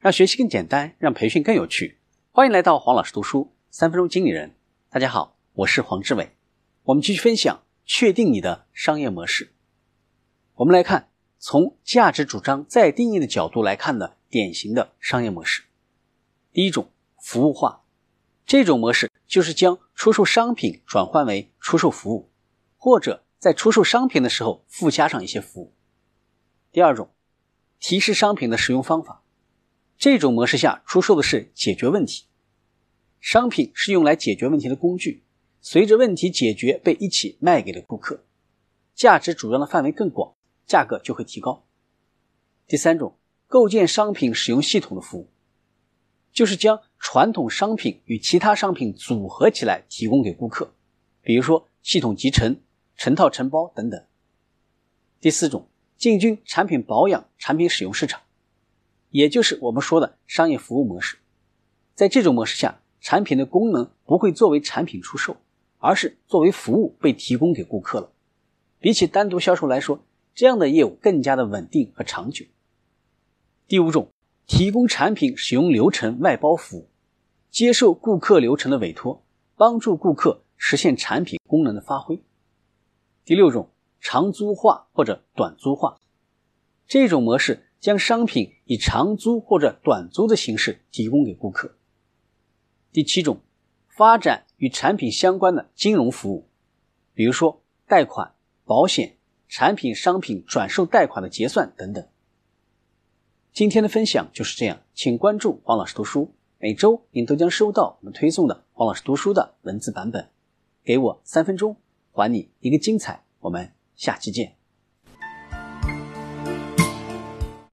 让学习更简单，让培训更有趣。欢迎来到黄老师读书三分钟经理人。大家好，我是黄志伟。我们继续分享，确定你的商业模式。我们来看，从价值主张再定义的角度来看的典型的商业模式。第一种，服务化。这种模式就是将出售商品转换为出售服务，或者在出售商品的时候附加上一些服务。第二种，提示商品的使用方法。这种模式下出售的是解决问题，商品是用来解决问题的工具，随着问题解决被一起卖给了顾客，价值主张的范围更广，价格就会提高。第三种，构建商品使用系统的服务，就是将传统商品与其他商品组合起来提供给顾客，比如说系统集成、成套承包等等。第四种，进军产品保养、产品使用市场。也就是我们说的商业服务模式，在这种模式下，产品的功能不会作为产品出售，而是作为服务被提供给顾客了。比起单独销售来说，这样的业务更加的稳定和长久。第五种，提供产品使用流程外包服务，接受顾客流程的委托，帮助顾客实现产品功能的发挥。第六种，长租化或者短租化，这种模式。将商品以长租或者短租的形式提供给顾客。第七种，发展与产品相关的金融服务，比如说贷款、保险、产品、商品转售贷款的结算等等。今天的分享就是这样，请关注黄老师读书，每周您都将收到我们推送的黄老师读书的文字版本。给我三分钟，还你一个精彩。我们下期见。